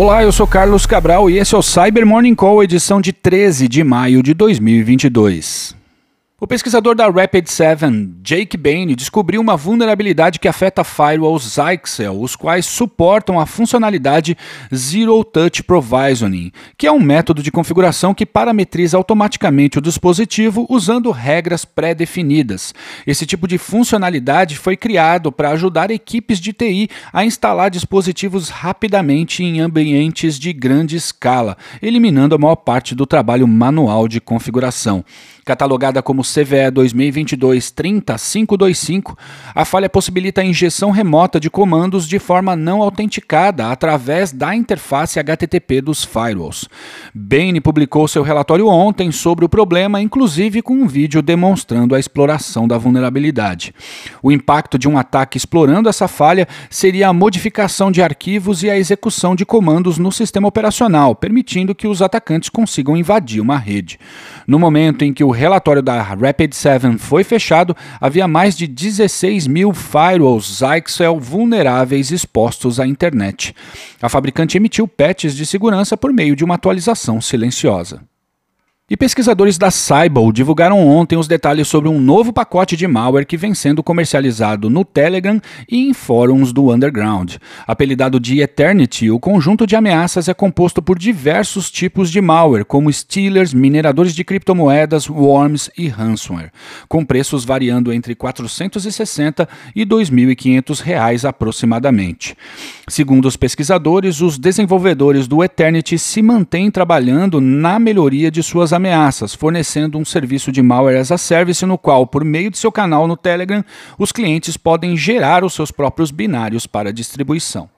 Olá, eu sou Carlos Cabral e esse é o Cyber Morning Call, edição de 13 de maio de 2022. O pesquisador da Rapid7, Jake Bain, descobriu uma vulnerabilidade que afeta firewalls Zyxel, os quais suportam a funcionalidade Zero Touch Provisioning, que é um método de configuração que parametriza automaticamente o dispositivo usando regras pré-definidas. Esse tipo de funcionalidade foi criado para ajudar equipes de TI a instalar dispositivos rapidamente em ambientes de grande escala, eliminando a maior parte do trabalho manual de configuração. Catalogada como CVE 2022-30525, a falha possibilita a injeção remota de comandos de forma não autenticada através da interface HTTP dos firewalls. Bain publicou seu relatório ontem sobre o problema, inclusive com um vídeo demonstrando a exploração da vulnerabilidade. O impacto de um ataque explorando essa falha seria a modificação de arquivos e a execução de comandos no sistema operacional, permitindo que os atacantes consigam invadir uma rede. No momento em que o relatório da Rapid7 foi fechado, havia mais de 16 mil firewalls Zyxel vulneráveis expostos à internet. A fabricante emitiu patches de segurança por meio de uma atualização silenciosa. E pesquisadores da Cybol divulgaram ontem os detalhes sobre um novo pacote de malware que vem sendo comercializado no Telegram e em fóruns do Underground. Apelidado de Eternity, o conjunto de ameaças é composto por diversos tipos de malware, como stealers, mineradores de criptomoedas, worms e ransomware, com preços variando entre 460 e 2.500 reais aproximadamente. Segundo os pesquisadores, os desenvolvedores do Eternity se mantêm trabalhando na melhoria de suas ameaças, fornecendo um serviço de malware as a service no qual, por meio de seu canal no Telegram, os clientes podem gerar os seus próprios binários para distribuição.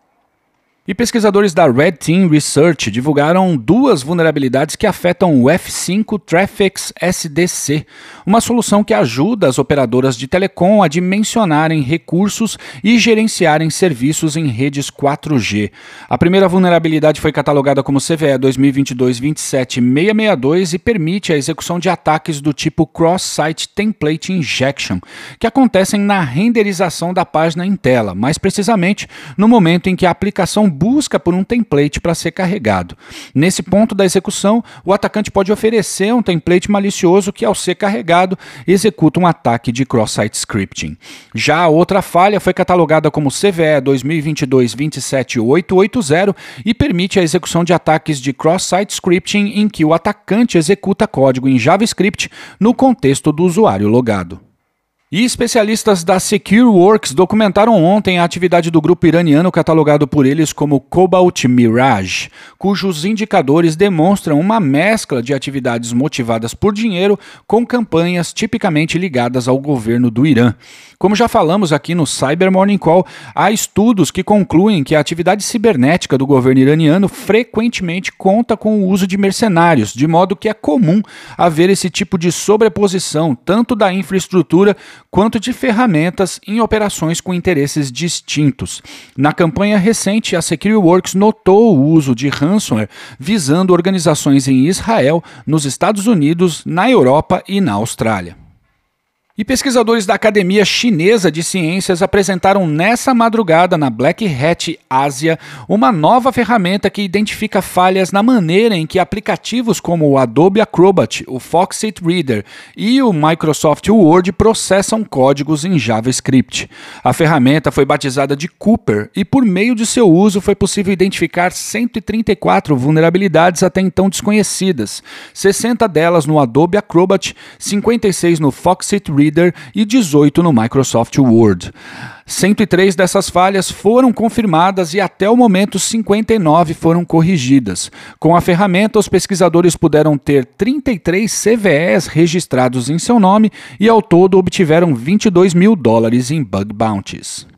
E pesquisadores da Red Team Research divulgaram duas vulnerabilidades que afetam o F5 Traffics SDC, uma solução que ajuda as operadoras de telecom a dimensionarem recursos e gerenciarem serviços em redes 4G. A primeira vulnerabilidade foi catalogada como CVE 2022-27662 e permite a execução de ataques do tipo Cross-Site Template Injection, que acontecem na renderização da página em tela, mais precisamente no momento em que a aplicação busca por um template para ser carregado. Nesse ponto da execução, o atacante pode oferecer um template malicioso que, ao ser carregado, executa um ataque de cross-site scripting. Já a outra falha foi catalogada como CVE 2022-27880 e permite a execução de ataques de cross-site scripting em que o atacante executa código em JavaScript no contexto do usuário logado. E especialistas da SecureWorks documentaram ontem a atividade do grupo iraniano catalogado por eles como Cobalt Mirage, cujos indicadores demonstram uma mescla de atividades motivadas por dinheiro com campanhas tipicamente ligadas ao governo do Irã. Como já falamos aqui no Cyber Morning Call, há estudos que concluem que a atividade cibernética do governo iraniano frequentemente conta com o uso de mercenários, de modo que é comum haver esse tipo de sobreposição tanto da infraestrutura quanto de ferramentas em operações com interesses distintos. Na campanha recente, a SecureWorks notou o uso de ransomware visando organizações em Israel, nos Estados Unidos, na Europa e na Austrália. E pesquisadores da Academia Chinesa de Ciências apresentaram nessa madrugada na Black Hat Ásia uma nova ferramenta que identifica falhas na maneira em que aplicativos como o Adobe Acrobat, o Foxit Reader e o Microsoft Word processam códigos em JavaScript. A ferramenta foi batizada de Cooper e por meio de seu uso foi possível identificar 134 vulnerabilidades até então desconhecidas, 60 delas no Adobe Acrobat, 56 no Foxit Reader Reader e 18 no Microsoft Word. 103 dessas falhas foram confirmadas e até o momento 59 foram corrigidas. Com a ferramenta, os pesquisadores puderam ter 33 CVEs registrados em seu nome e ao todo obtiveram 22 mil dólares em bug bounties.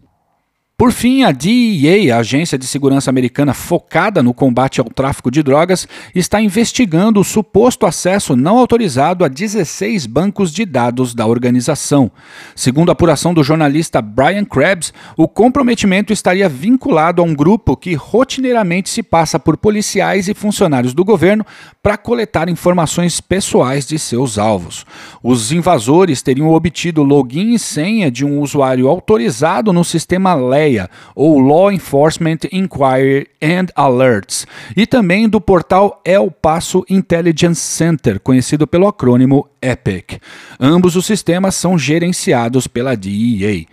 Por fim, a DEA, a agência de segurança americana focada no combate ao tráfico de drogas, está investigando o suposto acesso não autorizado a 16 bancos de dados da organização. Segundo a apuração do jornalista Brian Krebs, o comprometimento estaria vinculado a um grupo que rotineiramente se passa por policiais e funcionários do governo para coletar informações pessoais de seus alvos. Os invasores teriam obtido login e senha de um usuário autorizado no sistema LED LEIA, ou Law Enforcement Inquiry and Alerts, e também do portal El Paso Intelligence Center, conhecido pelo acrônimo EPIC. Ambos os sistemas são gerenciados pela DEA.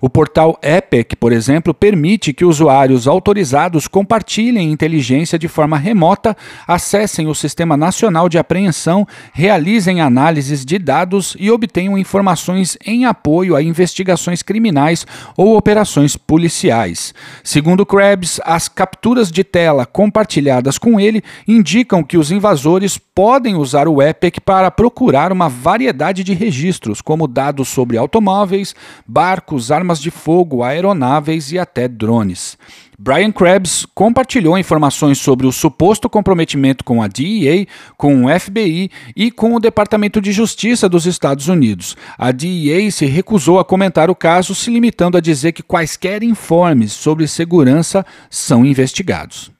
O portal EPIC, por exemplo, permite que usuários autorizados compartilhem inteligência de forma remota, acessem o Sistema Nacional de Apreensão, realizem análises de dados e obtenham informações em apoio a investigações criminais ou operações policiais. Segundo Krebs, as capturas de tela compartilhadas com ele indicam que os invasores podem usar o EPIC para procurar uma variedade de registros, como dados sobre automóveis, barcos, armas de fogo, aeronaves e até drones. Brian Krebs compartilhou informações sobre o suposto comprometimento com a DEA, com o FBI e com o Departamento de Justiça dos Estados Unidos. A DEA se recusou a comentar o caso, se limitando a dizer que quaisquer informes sobre segurança são investigados.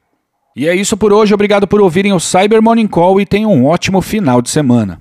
E é isso por hoje. Obrigado por ouvirem o Cyber Morning Call e tenham um ótimo final de semana.